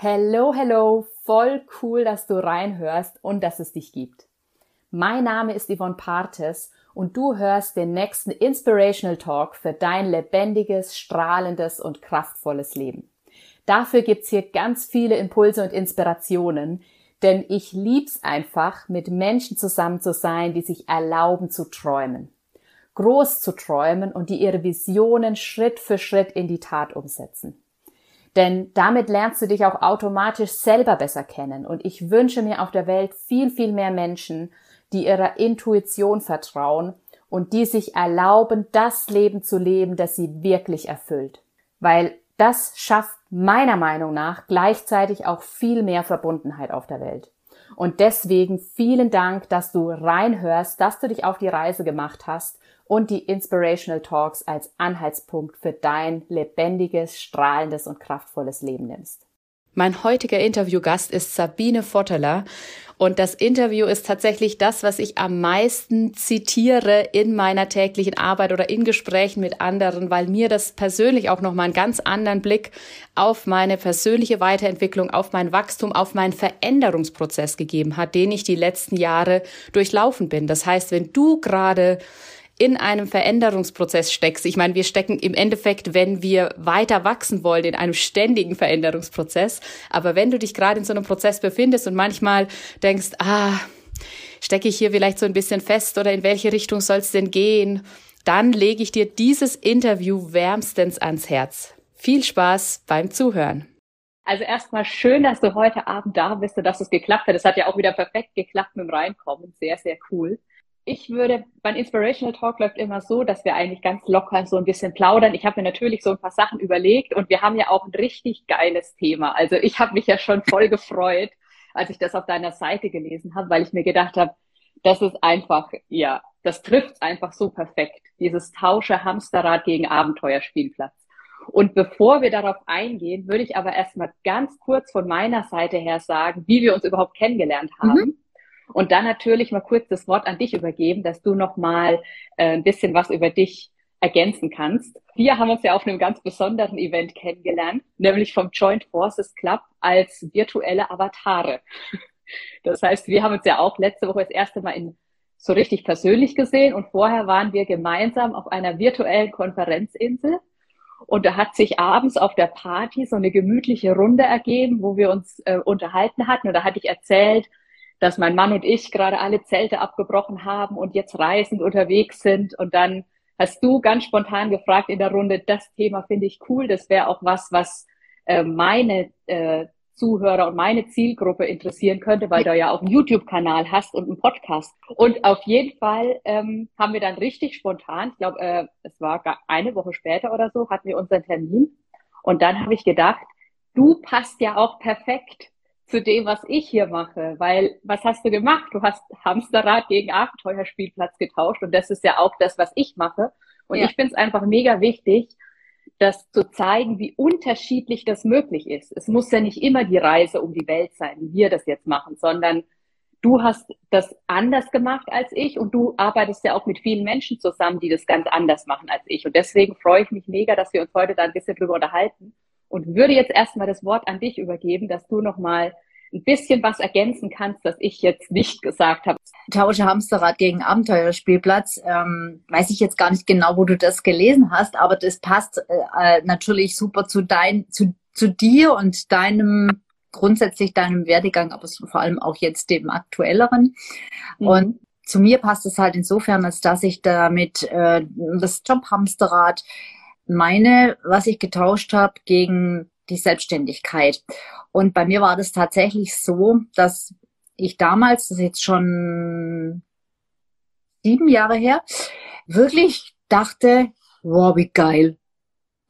Hello, hello, voll cool, dass du reinhörst und dass es dich gibt. Mein Name ist Yvonne Partes und du hörst den nächsten Inspirational Talk für dein lebendiges, strahlendes und kraftvolles Leben. Dafür gibt's hier ganz viele Impulse und Inspirationen, denn ich lieb's einfach, mit Menschen zusammen zu sein, die sich erlauben zu träumen. Groß zu träumen und die ihre Visionen Schritt für Schritt in die Tat umsetzen. Denn damit lernst du dich auch automatisch selber besser kennen. Und ich wünsche mir auf der Welt viel, viel mehr Menschen, die ihrer Intuition vertrauen und die sich erlauben, das Leben zu leben, das sie wirklich erfüllt. Weil das schafft meiner Meinung nach gleichzeitig auch viel mehr Verbundenheit auf der Welt. Und deswegen vielen Dank, dass du reinhörst, dass du dich auf die Reise gemacht hast und die Inspirational Talks als Anhaltspunkt für dein lebendiges, strahlendes und kraftvolles Leben nimmst. Mein heutiger Interviewgast ist Sabine Votteler und das Interview ist tatsächlich das, was ich am meisten zitiere in meiner täglichen Arbeit oder in Gesprächen mit anderen, weil mir das persönlich auch nochmal einen ganz anderen Blick auf meine persönliche Weiterentwicklung, auf mein Wachstum, auf meinen Veränderungsprozess gegeben hat, den ich die letzten Jahre durchlaufen bin. Das heißt, wenn du gerade in einem Veränderungsprozess steckst. Ich meine, wir stecken im Endeffekt, wenn wir weiter wachsen wollen, in einem ständigen Veränderungsprozess. Aber wenn du dich gerade in so einem Prozess befindest und manchmal denkst, ah, stecke ich hier vielleicht so ein bisschen fest oder in welche Richtung soll es denn gehen, dann lege ich dir dieses Interview wärmstens ans Herz. Viel Spaß beim Zuhören. Also erstmal schön, dass du heute Abend da bist und dass es geklappt hat. Es hat ja auch wieder perfekt geklappt mit dem Reinkommen. Sehr, sehr cool ich würde, mein Inspirational Talk läuft immer so, dass wir eigentlich ganz locker so ein bisschen plaudern. Ich habe mir natürlich so ein paar Sachen überlegt und wir haben ja auch ein richtig geiles Thema. Also ich habe mich ja schon voll gefreut, als ich das auf deiner Seite gelesen habe, weil ich mir gedacht habe, das ist einfach, ja, das trifft einfach so perfekt. Dieses Tausche Hamsterrad gegen Abenteuerspielplatz. Und bevor wir darauf eingehen, würde ich aber erstmal ganz kurz von meiner Seite her sagen, wie wir uns überhaupt kennengelernt haben. Mhm und dann natürlich mal kurz das Wort an dich übergeben, dass du noch mal äh, ein bisschen was über dich ergänzen kannst. Wir haben uns ja auf einem ganz besonderen Event kennengelernt, nämlich vom Joint Forces Club als virtuelle Avatare. Das heißt, wir haben uns ja auch letzte Woche das erste Mal in so richtig persönlich gesehen und vorher waren wir gemeinsam auf einer virtuellen Konferenzinsel und da hat sich abends auf der Party so eine gemütliche Runde ergeben, wo wir uns äh, unterhalten hatten und da hatte ich erzählt, dass mein Mann und ich gerade alle Zelte abgebrochen haben und jetzt reisend unterwegs sind. Und dann hast du ganz spontan gefragt in der Runde, das Thema finde ich cool, das wäre auch was, was äh, meine äh, Zuhörer und meine Zielgruppe interessieren könnte, weil du ja auch einen YouTube-Kanal hast und einen Podcast. Und auf jeden Fall ähm, haben wir dann richtig spontan, ich glaube, äh, es war eine Woche später oder so, hatten wir unseren Termin. Und dann habe ich gedacht, du passt ja auch perfekt zu dem, was ich hier mache. Weil was hast du gemacht? Du hast Hamsterrad gegen Abenteuerspielplatz getauscht und das ist ja auch das, was ich mache. Und ja. ich finde es einfach mega wichtig, das zu zeigen, wie unterschiedlich das möglich ist. Es muss ja nicht immer die Reise um die Welt sein, wie wir das jetzt machen, sondern du hast das anders gemacht als ich und du arbeitest ja auch mit vielen Menschen zusammen, die das ganz anders machen als ich. Und deswegen freue ich mich mega, dass wir uns heute da ein bisschen drüber unterhalten und würde jetzt erstmal das Wort an dich übergeben, dass du nochmal ein bisschen was ergänzen kannst, das ich jetzt nicht gesagt habe. Tausche Hamsterrad gegen Abenteuerspielplatz. Ähm, weiß ich jetzt gar nicht genau, wo du das gelesen hast, aber das passt äh, natürlich super zu dein, zu, zu dir und deinem grundsätzlich deinem Werdegang, aber vor allem auch jetzt dem aktuelleren. Mhm. Und zu mir passt es halt insofern, als dass ich damit äh, das Jobhamsterrad meine, was ich getauscht habe, gegen die Selbstständigkeit. Und bei mir war das tatsächlich so, dass ich damals, das ist jetzt schon sieben Jahre her, wirklich dachte, wow, wie geil.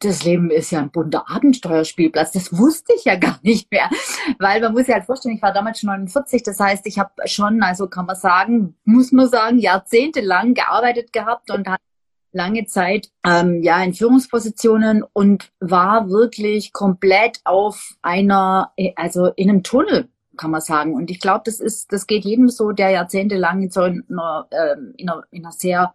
Das Leben ist ja ein bunter Abenteuerspielplatz. Das wusste ich ja gar nicht mehr. Weil man muss sich halt vorstellen, ich war damals schon 49. Das heißt, ich habe schon, also kann man sagen, muss man sagen, jahrzehntelang gearbeitet gehabt und lange Zeit ähm, ja in Führungspositionen und war wirklich komplett auf einer, also in einem Tunnel kann man sagen. Und ich glaube, das ist, das geht jedem so, der jahrzehntelang in so einer, ähm, in einer, in einer sehr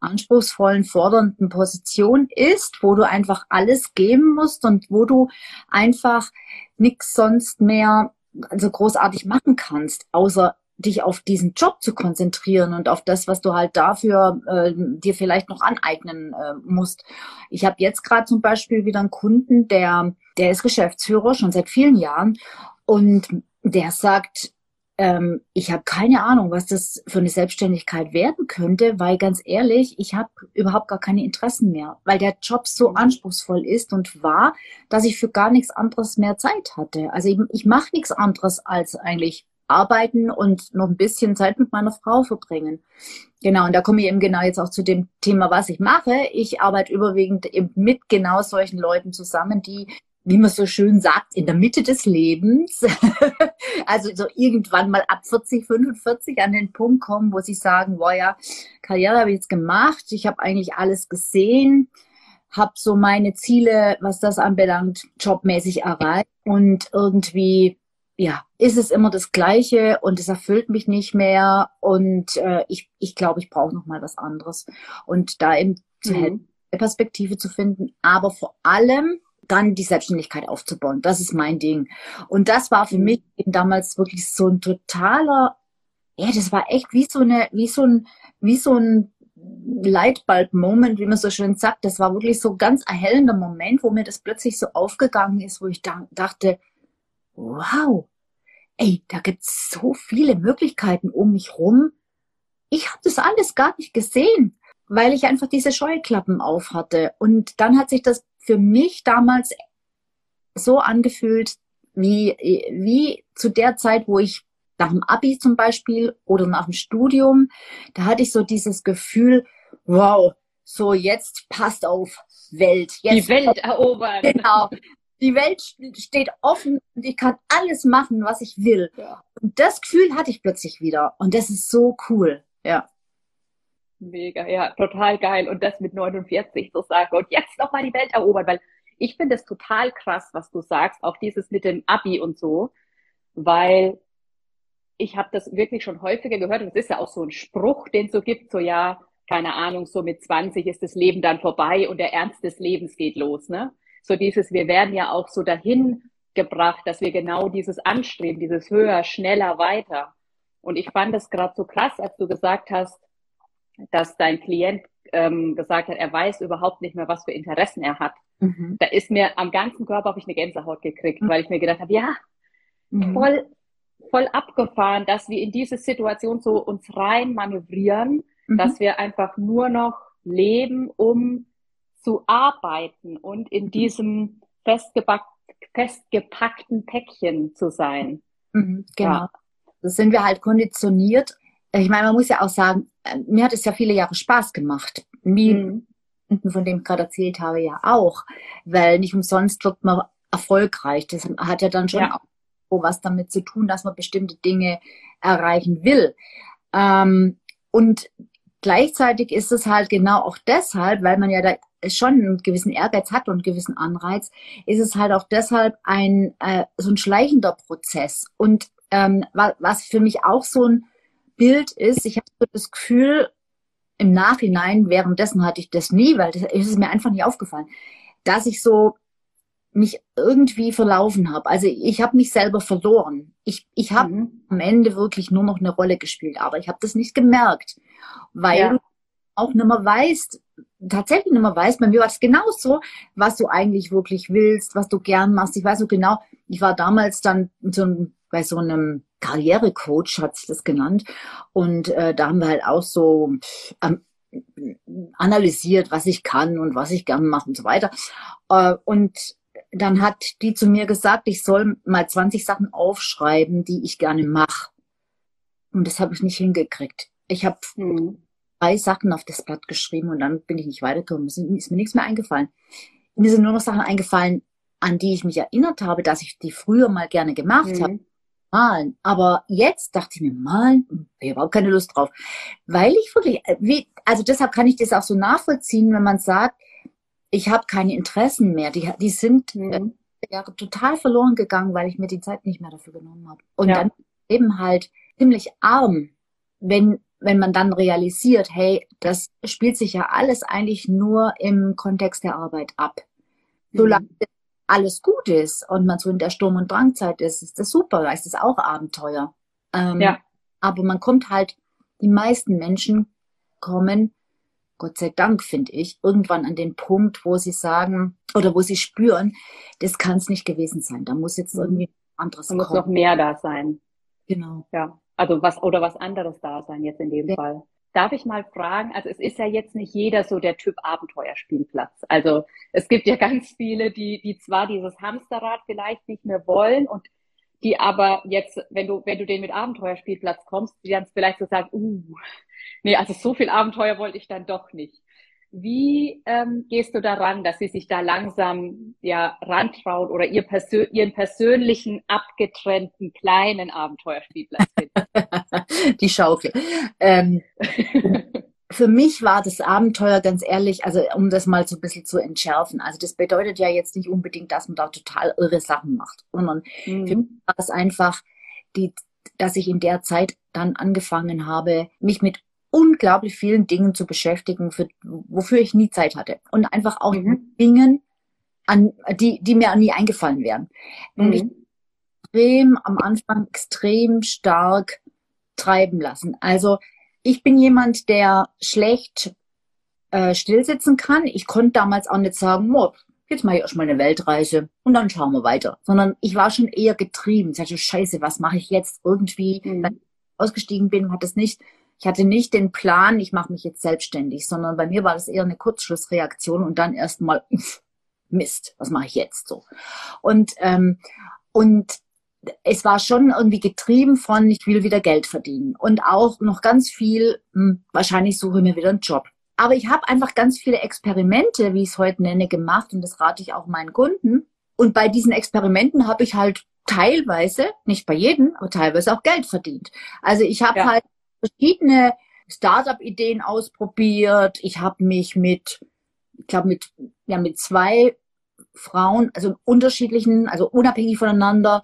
anspruchsvollen, fordernden Position ist, wo du einfach alles geben musst und wo du einfach nichts sonst mehr also großartig machen kannst, außer dich auf diesen Job zu konzentrieren und auf das, was du halt dafür äh, dir vielleicht noch aneignen äh, musst. Ich habe jetzt gerade zum Beispiel wieder einen Kunden, der, der ist Geschäftsführer schon seit vielen Jahren und der sagt, ähm, ich habe keine Ahnung, was das für eine Selbstständigkeit werden könnte, weil ganz ehrlich, ich habe überhaupt gar keine Interessen mehr, weil der Job so mhm. anspruchsvoll ist und war, dass ich für gar nichts anderes mehr Zeit hatte. Also ich, ich mache nichts anderes als eigentlich arbeiten und noch ein bisschen Zeit mit meiner Frau verbringen. Genau, und da komme ich eben genau jetzt auch zu dem Thema, was ich mache. Ich arbeite überwiegend eben mit genau solchen Leuten zusammen, die, wie man so schön sagt, in der Mitte des Lebens, also so irgendwann mal ab 40, 45 an den Punkt kommen, wo sie sagen, boah ja, Karriere habe ich jetzt gemacht, ich habe eigentlich alles gesehen, habe so meine Ziele, was das anbelangt, jobmäßig erreicht und irgendwie ja, ist es immer das Gleiche und es erfüllt mich nicht mehr und äh, ich, ich glaube, ich brauche noch mal was anderes und da eben zu mhm. helfen, eine Perspektive zu finden, aber vor allem dann die Selbstständigkeit aufzubauen. Das ist mein Ding. Und das war für mhm. mich eben damals wirklich so ein totaler, ja, das war echt wie so eine, wie so ein, wie so ein Lightbulb-Moment, wie man so schön sagt. Das war wirklich so ganz erhellender Moment, wo mir das plötzlich so aufgegangen ist, wo ich dachte, wow, ey, da gibt's so viele Möglichkeiten um mich rum. Ich habe das alles gar nicht gesehen, weil ich einfach diese Scheuklappen auf hatte. Und dann hat sich das für mich damals so angefühlt, wie, wie zu der Zeit, wo ich nach dem Abi zum Beispiel oder nach dem Studium, da hatte ich so dieses Gefühl, wow, so jetzt passt auf, Welt. Jetzt Die Welt erobern. Genau die Welt steht offen und ich kann alles machen, was ich will. Ja. Und das Gefühl hatte ich plötzlich wieder. Und das ist so cool. Ja. Mega, ja, total geil. Und das mit 49 so sagen und jetzt nochmal die Welt erobern, weil ich finde es total krass, was du sagst, auch dieses mit dem Abi und so, weil ich habe das wirklich schon häufiger gehört und es ist ja auch so ein Spruch, den es so gibt, so ja, keine Ahnung, so mit 20 ist das Leben dann vorbei und der Ernst des Lebens geht los, ne? So dieses, wir werden ja auch so dahin gebracht, dass wir genau dieses anstreben, dieses höher, schneller, weiter. Und ich fand es gerade so krass, als du gesagt hast, dass dein Klient ähm, gesagt hat, er weiß überhaupt nicht mehr, was für Interessen er hat. Mhm. Da ist mir am ganzen Körper habe ich eine Gänsehaut gekriegt, mhm. weil ich mir gedacht habe, ja, mhm. voll, voll abgefahren, dass wir in diese Situation so uns rein manövrieren, mhm. dass wir einfach nur noch leben, um zu arbeiten und in diesem festgepackten Päckchen zu sein. Mhm, genau. Ja. Das sind wir halt konditioniert. Ich meine, man muss ja auch sagen, äh, mir hat es ja viele Jahre Spaß gemacht. Wie mhm. von dem ich gerade erzählt habe, ja auch. Weil nicht umsonst wird man erfolgreich. Das hat ja dann schon ja. auch was damit zu tun, dass man bestimmte Dinge erreichen will. Ähm, und gleichzeitig ist es halt genau auch deshalb, weil man ja da schon einen gewissen Ehrgeiz hat und einen gewissen Anreiz, ist es halt auch deshalb ein äh, so ein schleichender Prozess. Und ähm, was für mich auch so ein Bild ist, ich habe so das Gefühl, im Nachhinein, währenddessen hatte ich das nie, weil das ist mir einfach nicht aufgefallen, dass ich so mich irgendwie verlaufen habe. Also ich habe mich selber verloren. Ich, ich habe mhm. am Ende wirklich nur noch eine Rolle gespielt, aber ich habe das nicht gemerkt, weil ja. du auch nicht mehr weißt, tatsächlich nicht mehr weißt, bei mir war es genauso, was du eigentlich wirklich willst, was du gern machst. Ich weiß so genau, ich war damals dann so ein, bei so einem Karrierecoach, hat sich das genannt. Und äh, da haben wir halt auch so ähm, analysiert, was ich kann und was ich gern mache und so weiter. Äh, und dann hat die zu mir gesagt, ich soll mal 20 Sachen aufschreiben, die ich gerne mache. Und das habe ich nicht hingekriegt. Ich habe hm drei Sachen auf das Blatt geschrieben und dann bin ich nicht weitergekommen. Es ist mir nichts mehr eingefallen. Mir sind nur noch Sachen eingefallen, an die ich mich erinnert habe, dass ich die früher mal gerne gemacht mhm. habe. Malen. Aber jetzt dachte ich mir, malen, hm, ich habe überhaupt keine Lust drauf. Weil ich wirklich, äh, wie, also deshalb kann ich das auch so nachvollziehen, wenn man sagt, ich habe keine Interessen mehr. Die, die sind mhm. äh, total verloren gegangen, weil ich mir die Zeit nicht mehr dafür genommen habe. Und ja. dann eben halt ziemlich arm, wenn wenn man dann realisiert, hey, das spielt sich ja alles eigentlich nur im Kontext der Arbeit ab. Solange mhm. alles gut ist und man so in der Sturm- und Drangzeit ist, ist das super, da ist das auch Abenteuer. Ähm, ja. Aber man kommt halt, die meisten Menschen kommen, Gott sei Dank, finde ich, irgendwann an den Punkt, wo sie sagen oder wo sie spüren, das kann es nicht gewesen sein. Da muss jetzt mhm. irgendwie anderes da muss noch mehr da sein. Genau. Ja. Also was oder was anderes da sein jetzt in dem ja. Fall. Darf ich mal fragen, also es ist ja jetzt nicht jeder so der Typ Abenteuerspielplatz. Also es gibt ja ganz viele, die, die zwar dieses Hamsterrad vielleicht nicht mehr wollen und die aber jetzt, wenn du, wenn du den mit Abenteuerspielplatz kommst, die dann vielleicht so sagen, uh, nee, also so viel Abenteuer wollte ich dann doch nicht. Wie ähm, gehst du daran, dass sie sich da langsam ja rantrauen oder ihr Persö ihren persönlichen, abgetrennten, kleinen Abenteuerspielplatz finden? Die Schaukel. Ähm, für mich war das Abenteuer ganz ehrlich, also um das mal so ein bisschen zu entschärfen. Also das bedeutet ja jetzt nicht unbedingt, dass man da total irre Sachen macht, sondern mhm. für mich war es einfach, die, dass ich in der Zeit dann angefangen habe, mich mit unglaublich vielen Dingen zu beschäftigen, für, wofür ich nie Zeit hatte. Und einfach auch mhm. Dingen, an, die, die mir nie eingefallen wären. Und mich mhm. extrem am Anfang extrem stark treiben lassen. Also ich bin jemand, der schlecht äh, stillsitzen kann. Ich konnte damals auch nicht sagen, oh, jetzt mache ich erstmal eine Weltreise und dann schauen wir weiter. Sondern ich war schon eher getrieben. Ich dachte, scheiße, was mache ich jetzt irgendwie? Mhm. ausgestiegen bin, hat es nicht ich hatte nicht den Plan, ich mache mich jetzt selbstständig, sondern bei mir war das eher eine Kurzschlussreaktion und dann erstmal, Mist, was mache ich jetzt so? Und, ähm, und es war schon irgendwie getrieben von, ich will wieder Geld verdienen. Und auch noch ganz viel, hm, wahrscheinlich suche ich mir wieder einen Job. Aber ich habe einfach ganz viele Experimente, wie ich es heute nenne, gemacht und das rate ich auch meinen Kunden. Und bei diesen Experimenten habe ich halt teilweise, nicht bei jedem, aber teilweise auch Geld verdient. Also ich habe ja. halt verschiedene Startup-Ideen ausprobiert. Ich habe mich mit, ich glaube mit, ja, mit zwei Frauen, also unterschiedlichen, also unabhängig voneinander,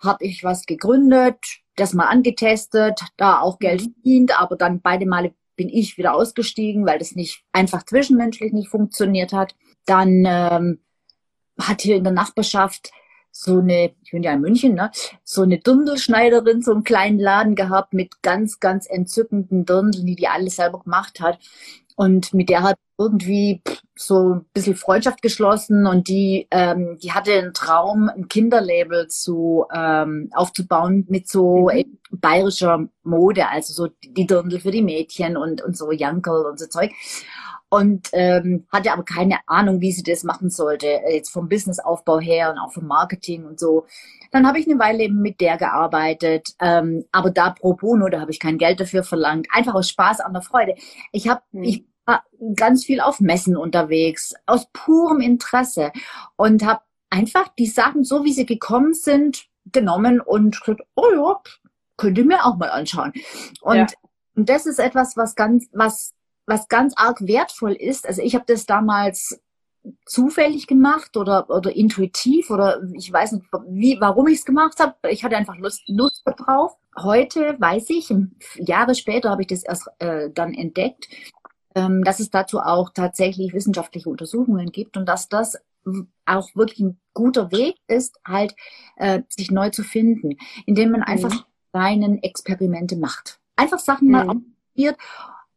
habe ich was gegründet, das mal angetestet, da auch Geld mhm. verdient, aber dann beide Male bin ich wieder ausgestiegen, weil das nicht einfach zwischenmenschlich nicht funktioniert hat. Dann ähm, hat hier in der Nachbarschaft so eine, ich bin ja in München, ne, so eine Dirndlschneiderin, so einen kleinen Laden gehabt mit ganz, ganz entzückenden Dirndeln, die die alles selber gemacht hat. Und mit der hat irgendwie so ein bisschen Freundschaft geschlossen und die, ähm, die hatte einen Traum, ein Kinderlabel zu ähm, aufzubauen mit so mhm. bayerischer Mode, also so die Dirndl für die Mädchen und, und so Jankel und so Zeug und ähm, hatte aber keine Ahnung, wie sie das machen sollte, äh, jetzt vom Businessaufbau her und auch vom Marketing und so. Dann habe ich eine Weile eben mit der gearbeitet, ähm, aber da pro bono, da habe ich kein Geld dafür verlangt, einfach aus Spaß an der Freude. Ich habe, mhm. ich war ganz viel auf Messen unterwegs, aus purem Interesse und habe einfach die Sachen, so wie sie gekommen sind, genommen und gesagt, oh ja, könnt ihr mir auch mal anschauen. Und, ja. und das ist etwas, was ganz, was was ganz arg wertvoll ist, also ich habe das damals zufällig gemacht oder, oder intuitiv oder ich weiß nicht, wie, warum ich es gemacht habe. Ich hatte einfach Lust, Lust drauf. Heute weiß ich, Jahre später habe ich das erst äh, dann entdeckt, ähm, dass es dazu auch tatsächlich wissenschaftliche Untersuchungen gibt und dass das auch wirklich ein guter Weg ist, halt äh, sich neu zu finden, indem man einfach mhm. seinen Experimente macht. Einfach Sachen mhm. mal ausprobiert,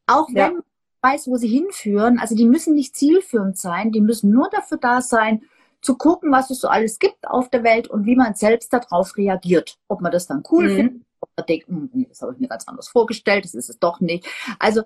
auch wenn ja weiß, wo sie hinführen. Also die müssen nicht zielführend sein, die müssen nur dafür da sein, zu gucken, was es so alles gibt auf der Welt und wie man selbst darauf reagiert. Ob man das dann cool mhm. findet, ob man denkt, hm, das habe ich mir ganz anders vorgestellt, das ist es doch nicht. Also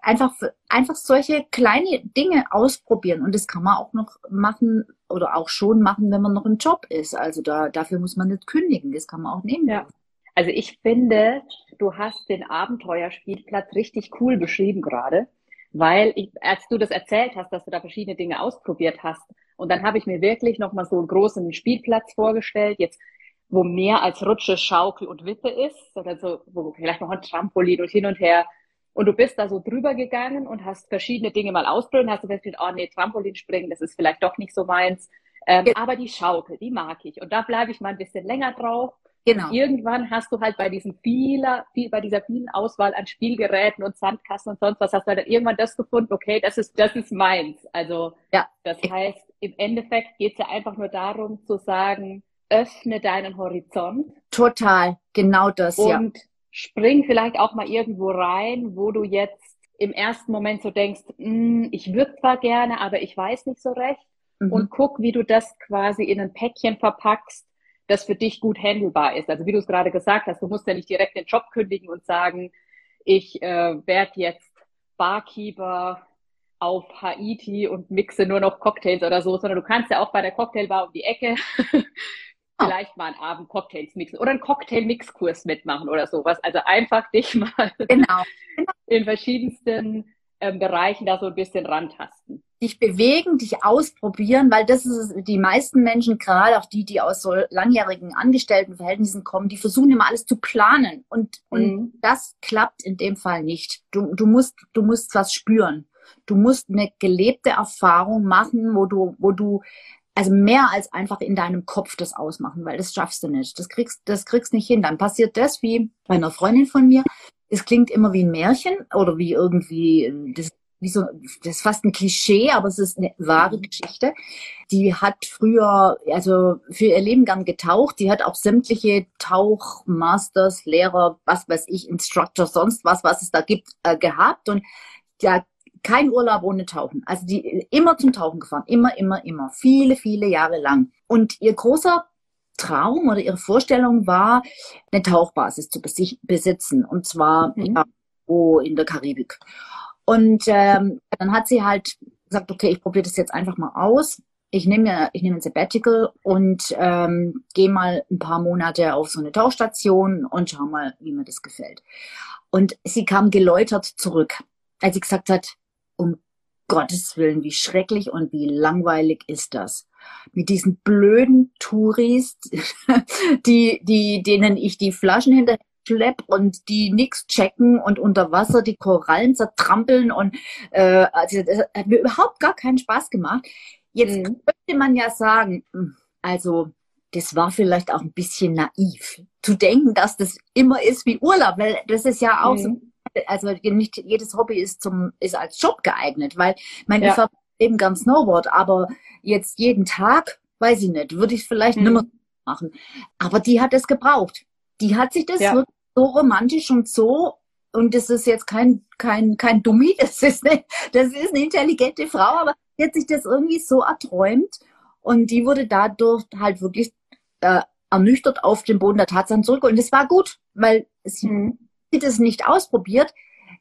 einfach, einfach solche kleine Dinge ausprobieren und das kann man auch noch machen oder auch schon machen, wenn man noch im Job ist. Also da, dafür muss man nicht kündigen, das kann man auch nehmen. Ja. Also ich finde, du hast den Abenteuerspielplatz richtig cool beschrieben gerade, weil ich, als du das erzählt hast, dass du da verschiedene Dinge ausprobiert hast, und dann habe ich mir wirklich nochmal so einen großen Spielplatz vorgestellt, jetzt wo mehr als Rutsche, Schaukel und Wippe ist, oder so, wo vielleicht noch ein Trampolin und hin und her. Und du bist da so drüber gegangen und hast verschiedene Dinge mal ausprobiert hast du festgestellt, oh nee, Trampolin springen, das ist vielleicht doch nicht so meins. Ähm. Aber die Schaukel, die mag ich. Und da bleibe ich mal ein bisschen länger drauf Genau. irgendwann hast du halt bei diesem vieler, viel, bei dieser vielen Auswahl an Spielgeräten und Sandkasten und sonst was, hast du halt irgendwann das gefunden, okay, das ist, das ist meins. Also, ja. das heißt, im Endeffekt geht es ja einfach nur darum zu sagen, öffne deinen Horizont. Total, genau das, und ja. Und spring vielleicht auch mal irgendwo rein, wo du jetzt im ersten Moment so denkst, hm, ich würde zwar gerne, aber ich weiß nicht so recht. Mhm. Und guck, wie du das quasi in ein Päckchen verpackst, das für dich gut handelbar ist. Also wie du es gerade gesagt hast, du musst ja nicht direkt den Job kündigen und sagen, ich äh, werde jetzt Barkeeper auf Haiti und mixe nur noch Cocktails oder so, sondern du kannst ja auch bei der Cocktailbar um die Ecke vielleicht mal einen Abend Cocktails mixen oder einen Cocktail-Mix-Kurs mitmachen oder sowas. Also einfach dich mal genau. in verschiedensten ähm, Bereichen da so ein bisschen rantasten dich bewegen, dich ausprobieren, weil das ist die meisten Menschen, gerade auch die, die aus so langjährigen Angestelltenverhältnissen kommen, die versuchen immer alles zu planen und, mhm. und das klappt in dem Fall nicht. Du, du musst, du musst was spüren. Du musst eine gelebte Erfahrung machen, wo du, wo du also mehr als einfach in deinem Kopf das ausmachen, weil das schaffst du nicht. Das kriegst, das kriegst nicht hin. Dann passiert das wie bei einer Freundin von mir. Es klingt immer wie ein Märchen oder wie irgendwie, das wie so, das ist fast ein Klischee, aber es ist eine wahre Geschichte. Die hat früher, also für ihr Leben gern getaucht. Die hat auch sämtliche Tauchmasters, Lehrer, was weiß ich, Instructor, sonst was, was es da gibt, äh, gehabt und ja, kein Urlaub ohne Tauchen. Also die immer zum Tauchen gefahren, immer, immer, immer, viele, viele Jahre lang. Und ihr großer Traum oder ihre Vorstellung war, eine Tauchbasis zu besitzen und zwar mhm. ja, in der Karibik. Und ähm, dann hat sie halt gesagt, okay, ich probiere das jetzt einfach mal aus. Ich nehme ich nehme ein Sabbatical und ähm, gehe mal ein paar Monate auf so eine Tauchstation und schau mal, wie mir das gefällt. Und sie kam geläutert zurück, als sie gesagt hat, um Gottes Willen, wie schrecklich und wie langweilig ist das. Mit diesen blöden Touris, die, die, denen ich die Flaschen hinterher schlepp und die nix checken und unter Wasser die Korallen zertrampeln und äh, also das hat mir überhaupt gar keinen Spaß gemacht. Jetzt mhm. könnte man ja sagen, hm, also das war vielleicht auch ein bisschen naiv zu denken, dass das immer ist wie Urlaub, weil das ist ja auch mhm. so, also nicht jedes Hobby ist zum ist als Job geeignet, weil mein ja. ich eben ganz Snowboard, aber jetzt jeden Tag, weiß ich nicht, würde ich vielleicht mhm. nimmer machen. Aber die hat es gebraucht. Die hat sich das ja. So romantisch und so, und das ist jetzt kein, kein, kein Dummi, das ist, eine, das ist eine intelligente Frau, aber die hat sich das irgendwie so erträumt und die wurde dadurch halt wirklich äh, ernüchtert auf den Boden der Tatsachen zurück. Und das war gut, weil sie mhm. das nicht ausprobiert,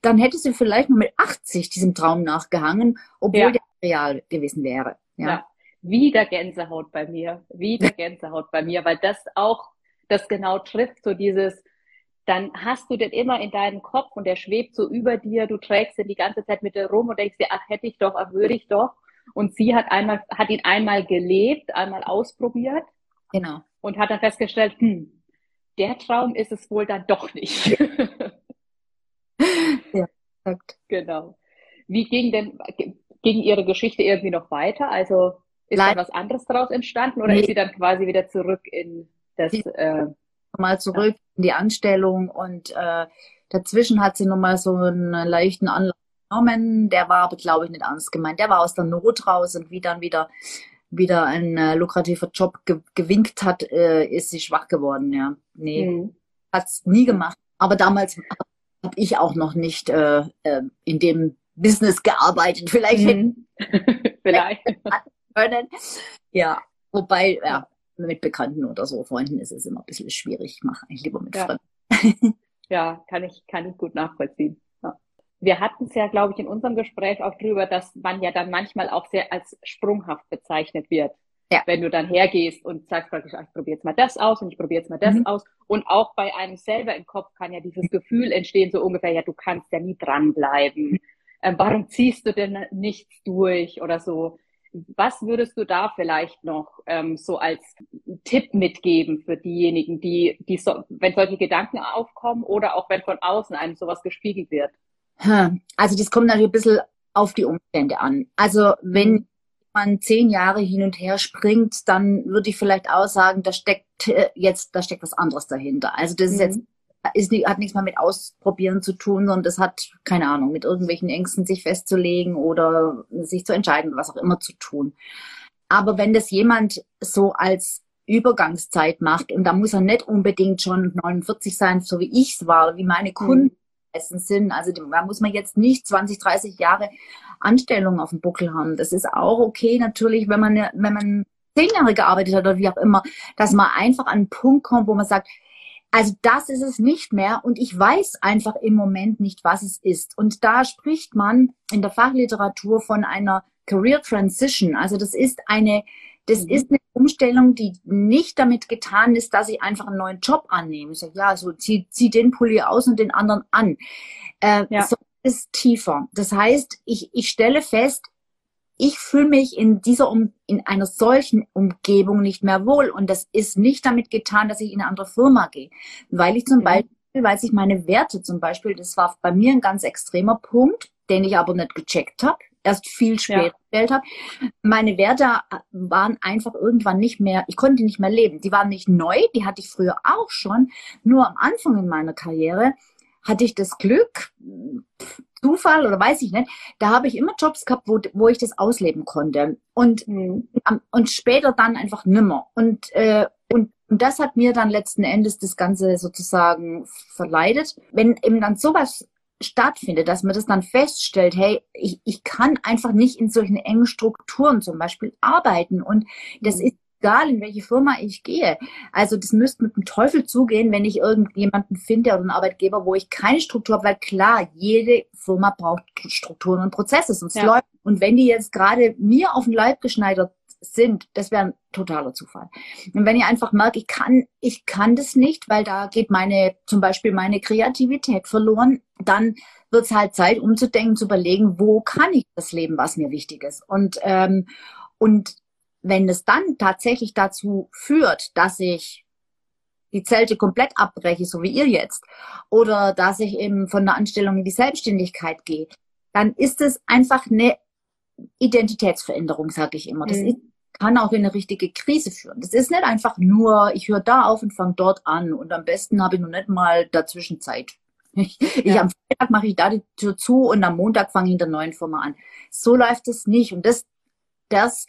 dann hätte sie vielleicht nur mit 80 diesem Traum nachgehangen, obwohl ja. der real gewesen wäre. Ja. ja. Wieder Gänsehaut bei mir, wieder Gänsehaut bei mir, weil das auch das genau trifft, so dieses, dann hast du den immer in deinem Kopf und der schwebt so über dir, du trägst ihn die ganze Zeit mit dir rum und denkst dir, ach, hätte ich doch, ach, würde ich doch. Und sie hat einmal, hat ihn einmal gelebt, einmal ausprobiert. Genau. Und hat dann festgestellt, hm, der Traum ist es wohl dann doch nicht. ja, exakt. Genau. Wie ging denn, ging Ihre Geschichte irgendwie noch weiter? Also ist Leid. da was anderes daraus entstanden oder nee. ist sie dann quasi wieder zurück in das äh, mal zurück die Anstellung und äh, dazwischen hat sie nochmal so einen leichten Anlauf genommen. Der war aber, glaube ich, nicht ernst gemeint. Der war aus der Not raus und wie dann wieder wieder ein äh, lukrativer Job ge gewinkt hat, äh, ist sie schwach geworden. Ja, nee, mhm. hat's nie gemacht. Aber damals habe ich auch noch nicht äh, äh, in dem Business gearbeitet. Vielleicht mhm. vielleicht können. Ja, wobei ja mit Bekannten oder so Freunden ist es immer ein bisschen schwierig. Ich mache eigentlich lieber mit ja. Fremden. ja, kann ich, kann ich gut nachvollziehen. Ja. Wir hatten es ja, glaube ich, in unserem Gespräch auch drüber, dass man ja dann manchmal auch sehr als sprunghaft bezeichnet wird. Ja. Wenn du dann hergehst und sagst praktisch, ich probiere jetzt mal das aus und ich probiere jetzt mal das mhm. aus. Und auch bei einem selber im Kopf kann ja dieses Gefühl entstehen, so ungefähr, ja, du kannst ja nie dranbleiben. Ähm, warum ziehst du denn nichts durch oder so? Was würdest du da vielleicht noch ähm, so als Tipp mitgeben für diejenigen, die, die so, wenn solche Gedanken aufkommen oder auch wenn von außen einem sowas gespiegelt wird? Also das kommt natürlich ein bisschen auf die Umstände an. Also wenn man zehn Jahre hin und her springt, dann würde ich vielleicht auch sagen, da steckt äh, jetzt, da steckt was anderes dahinter. Also das ist jetzt mhm. Ist hat nichts mehr mit Ausprobieren zu tun, sondern das hat, keine Ahnung, mit irgendwelchen Ängsten sich festzulegen oder sich zu entscheiden, was auch immer zu tun. Aber wenn das jemand so als Übergangszeit macht und da muss er nicht unbedingt schon 49 sein, so wie ich es war, wie meine Kunden mhm sind. Also da muss man jetzt nicht 20, 30 Jahre Anstellung auf dem Buckel haben. Das ist auch okay natürlich, wenn man, wenn man zehn Jahre gearbeitet hat oder wie auch immer, dass man einfach an einen Punkt kommt, wo man sagt, also das ist es nicht mehr und ich weiß einfach im Moment nicht, was es ist. Und da spricht man in der Fachliteratur von einer Career Transition. Also das ist eine das mhm. ist eine Umstellung, die nicht damit getan ist, dass ich einfach einen neuen Job annehme. Ich sage, ja, so zieh, zieh den Pulli aus und den anderen an. Äh, ja. So ist tiefer. Das heißt, ich, ich stelle fest, ich fühle mich in dieser um, in einer solchen Umgebung nicht mehr wohl und das ist nicht damit getan, dass ich in eine andere Firma gehe, weil ich zum mhm. Beispiel, weil sich meine Werte zum Beispiel, das war bei mir ein ganz extremer Punkt, den ich aber nicht gecheckt habe erst viel später ja. gestellt habe. Meine Werte waren einfach irgendwann nicht mehr, ich konnte nicht mehr leben. Die waren nicht neu, die hatte ich früher auch schon. Nur am Anfang in meiner Karriere hatte ich das Glück, Zufall oder weiß ich nicht, da habe ich immer Jobs gehabt, wo, wo ich das ausleben konnte. Und, mhm. und später dann einfach nimmer. Und, äh, und, und das hat mir dann letzten Endes das Ganze sozusagen verleidet. Wenn eben dann sowas stattfindet, dass man das dann feststellt, hey, ich, ich kann einfach nicht in solchen engen Strukturen zum Beispiel arbeiten und das ist egal, in welche Firma ich gehe. Also das müsste mit dem Teufel zugehen, wenn ich irgendjemanden finde oder einen Arbeitgeber, wo ich keine Struktur habe, weil klar, jede Firma braucht Strukturen und Prozesse, sonst ja. läuft. Und wenn die jetzt gerade mir auf den Leib geschneidert sind, das wäre ein totaler Zufall. Und wenn ich einfach merke, ich kann, ich kann das nicht, weil da geht meine, zum Beispiel meine Kreativität verloren, dann wird es halt Zeit, umzudenken, zu überlegen, wo kann ich das leben, was mir wichtig ist. Und, ähm, und wenn es dann tatsächlich dazu führt, dass ich die Zelte komplett abbreche, so wie ihr jetzt, oder dass ich eben von der Anstellung in die Selbstständigkeit gehe, dann ist es einfach eine Identitätsveränderung, sage ich immer. Das mhm. ist kann auch in eine richtige Krise führen. Das ist nicht einfach nur, ich höre da auf und fange dort an und am besten habe ich noch nicht mal dazwischen Zeit. Ich, ja. ich am Freitag mache ich da die Tür zu und am Montag fange ich in der neuen Firma an. So läuft es nicht und das, das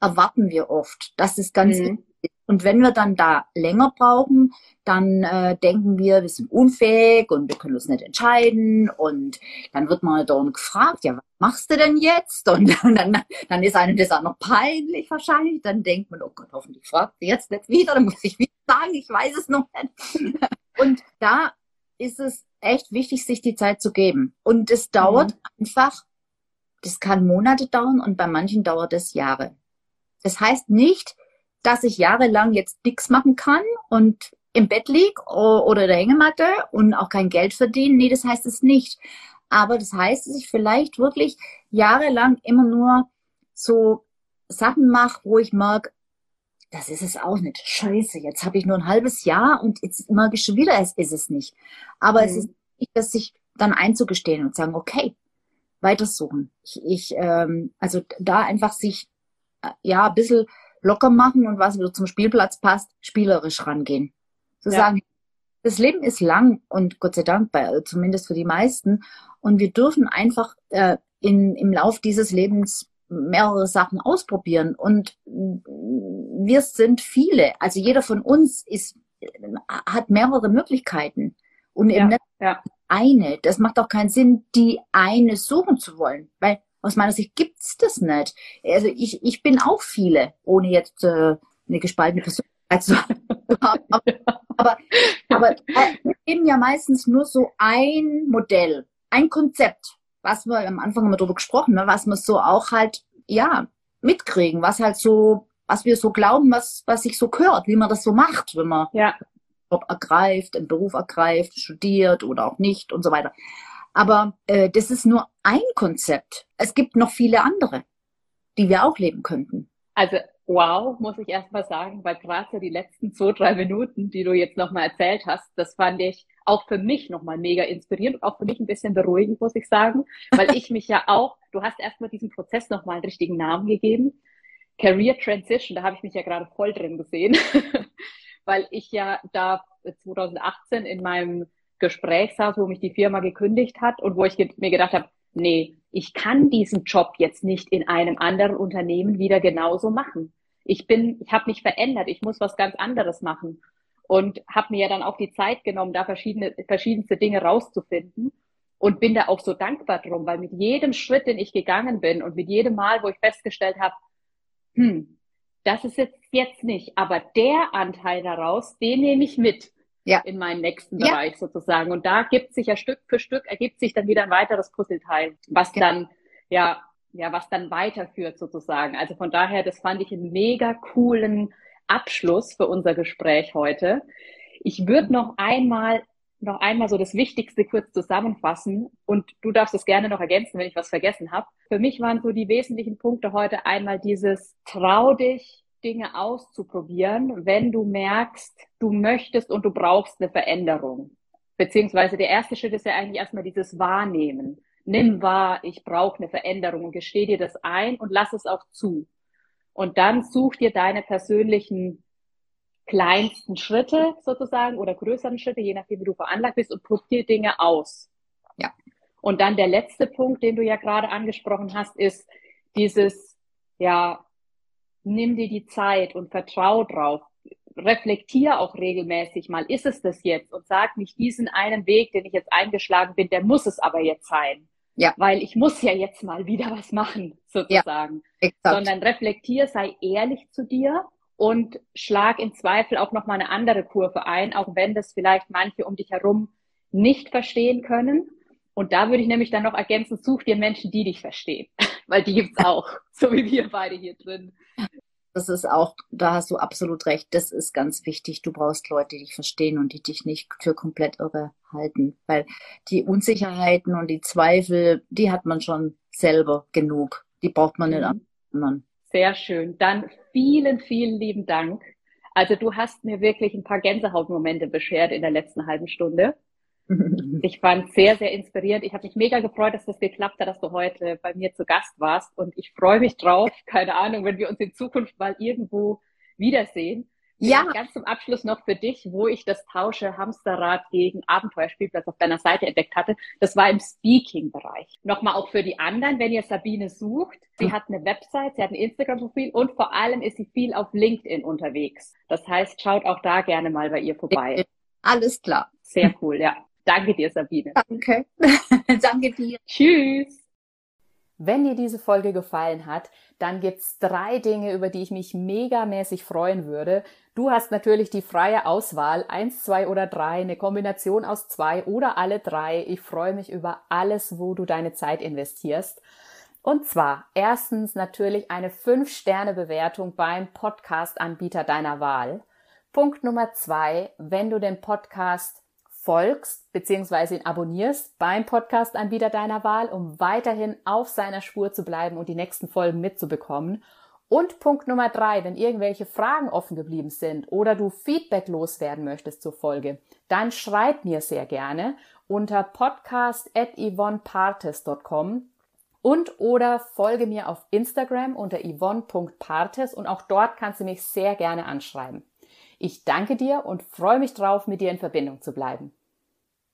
erwarten wir oft. Das ist ganz mhm. Und wenn wir dann da länger brauchen, dann äh, denken wir, wir sind unfähig und wir können uns nicht entscheiden. Und dann wird man dann gefragt, ja, was machst du denn jetzt? Und dann, dann ist einem das auch noch peinlich wahrscheinlich. Dann denkt man, oh Gott, hoffentlich fragt sie jetzt nicht wieder, dann muss ich wieder sagen, ich weiß es noch nicht. Und da ist es echt wichtig, sich die Zeit zu geben. Und es dauert mhm. einfach, das kann Monate dauern und bei manchen dauert es Jahre. Das heißt nicht, dass ich jahrelang jetzt nichts machen kann und im Bett lieg oder der Hängematte und auch kein Geld verdienen. Nee, das heißt es nicht. Aber das heißt, dass ich vielleicht wirklich jahrelang immer nur so Sachen mache, wo ich merke, das ist es auch nicht. Scheiße, jetzt habe ich nur ein halbes Jahr und jetzt merke ich schon wieder, es ist es nicht. Aber mhm. es ist nicht, dass sich dann einzugestehen und sagen, okay, weitersuchen. Ich, ich ähm, also da einfach sich ja ein bisschen locker machen und was wieder zum Spielplatz passt, spielerisch rangehen. Zu ja. sagen, das Leben ist lang und Gott sei Dank, bei, zumindest für die meisten. Und wir dürfen einfach äh, in, im Lauf dieses Lebens mehrere Sachen ausprobieren. Und wir sind viele. Also jeder von uns ist, hat mehrere Möglichkeiten. Und eben ja, nicht ja. eine. Das macht auch keinen Sinn, die eine suchen zu wollen. Weil aus meiner Sicht gibt's das nicht. Also ich, ich bin auch viele, ohne jetzt äh, eine gespaltene Persönlichkeit zu haben. aber, aber, äh, wir geben ja meistens nur so ein Modell, ein Konzept, was wir am Anfang immer drüber gesprochen, ne, was wir so auch halt, ja, mitkriegen, was halt so, was wir so glauben, was, was sich so gehört, wie man das so macht, wenn man ja. Job ergreift, einen Beruf ergreift, studiert oder auch nicht und so weiter. Aber äh, das ist nur ein Konzept. Es gibt noch viele andere, die wir auch leben könnten. Also wow, muss ich erst mal sagen, weil gerade die letzten zwei, drei Minuten, die du jetzt nochmal erzählt hast, das fand ich auch für mich nochmal mega inspirierend und auch für mich ein bisschen beruhigend, muss ich sagen, weil ich mich ja auch, du hast erstmal diesem Prozess nochmal einen richtigen Namen gegeben Career Transition, da habe ich mich ja gerade voll drin gesehen, weil ich ja da 2018 in meinem Gespräch saß, wo mich die Firma gekündigt hat und wo ich mir gedacht habe, nee, ich kann diesen Job jetzt nicht in einem anderen Unternehmen wieder genauso machen. Ich bin, ich habe mich verändert, ich muss was ganz anderes machen und habe mir ja dann auch die Zeit genommen, da verschiedene verschiedenste Dinge rauszufinden und bin da auch so dankbar drum, weil mit jedem Schritt, den ich gegangen bin und mit jedem Mal, wo ich festgestellt habe, hm, das ist jetzt jetzt nicht, aber der Anteil daraus, den nehme ich mit ja. in meinen nächsten ja. Bereich sozusagen. Und da gibt sich ja Stück für Stück, ergibt sich dann wieder ein weiteres Puzzleteil, was ja. dann, ja, ja, was dann weiterführt sozusagen. Also von daher, das fand ich einen mega coolen Abschluss für unser Gespräch heute. Ich würde noch einmal noch einmal so das Wichtigste kurz zusammenfassen und du darfst es gerne noch ergänzen, wenn ich was vergessen habe. Für mich waren so die wesentlichen Punkte heute einmal dieses trau dich, Dinge auszuprobieren, wenn du merkst, du möchtest und du brauchst eine Veränderung. Beziehungsweise der erste Schritt ist ja eigentlich erstmal dieses Wahrnehmen. Nimm wahr, ich brauche eine Veränderung und gesteh dir das ein und lass es auch zu. Und dann such dir deine persönlichen kleinsten Schritte sozusagen oder größeren Schritte, je nachdem, wie du veranlagt bist und probier Dinge aus. Ja. Und dann der letzte Punkt, den du ja gerade angesprochen hast, ist dieses, ja, nimm dir die Zeit und vertrau drauf. Reflektier auch regelmäßig mal, ist es das jetzt? Und sag nicht diesen einen Weg, den ich jetzt eingeschlagen bin, der muss es aber jetzt sein. Ja. Weil ich muss ja jetzt mal wieder was machen, sozusagen. Ja, Sondern reflektier, sei ehrlich zu dir und schlag im Zweifel auch nochmal eine andere Kurve ein, auch wenn das vielleicht manche um dich herum nicht verstehen können. Und da würde ich nämlich dann noch ergänzen, such dir Menschen, die dich verstehen, weil die gibt's auch, so wie wir beide hier drin. Das ist auch, da hast du absolut recht. Das ist ganz wichtig. Du brauchst Leute, die dich verstehen und die dich nicht für komplett irre halten. Weil die Unsicherheiten und die Zweifel, die hat man schon selber genug. Die braucht man nicht mhm. anderen. Sehr schön. Dann vielen, vielen lieben Dank. Also du hast mir wirklich ein paar Gänsehautmomente beschert in der letzten halben Stunde. Ich fand sehr, sehr inspirierend. Ich habe mich mega gefreut, dass das geklappt hat, dass du heute bei mir zu Gast warst. Und ich freue mich drauf, keine Ahnung, wenn wir uns in Zukunft mal irgendwo wiedersehen. Ja. Ganz zum Abschluss noch für dich, wo ich das Tausche Hamsterrad gegen Abenteuerspielplatz auf deiner Seite entdeckt hatte. Das war im Speaking-Bereich. Nochmal auch für die anderen, wenn ihr Sabine sucht. Sie mhm. hat eine Website, sie hat ein Instagram-Profil und vor allem ist sie viel auf LinkedIn unterwegs. Das heißt, schaut auch da gerne mal bei ihr vorbei. Alles klar. Sehr cool, ja. Danke dir, Sabine. Danke. Danke dir. Tschüss. Wenn dir diese Folge gefallen hat, dann gibt's drei Dinge, über die ich mich megamäßig freuen würde. Du hast natürlich die freie Auswahl, eins, zwei oder drei, eine Kombination aus zwei oder alle drei. Ich freue mich über alles, wo du deine Zeit investierst. Und zwar erstens natürlich eine 5-Sterne-Bewertung beim Podcast-Anbieter deiner Wahl. Punkt Nummer zwei, wenn du den Podcast folgst bzw. ihn abonnierst beim Podcast-Anbieter deiner Wahl, um weiterhin auf seiner Spur zu bleiben und die nächsten Folgen mitzubekommen. Und Punkt Nummer drei, wenn irgendwelche Fragen offen geblieben sind oder du Feedback loswerden möchtest zur Folge, dann schreib mir sehr gerne unter podcast.yvonnepartes.com und oder folge mir auf Instagram unter yvonne.partes und auch dort kannst du mich sehr gerne anschreiben. Ich danke dir und freue mich drauf, mit dir in Verbindung zu bleiben.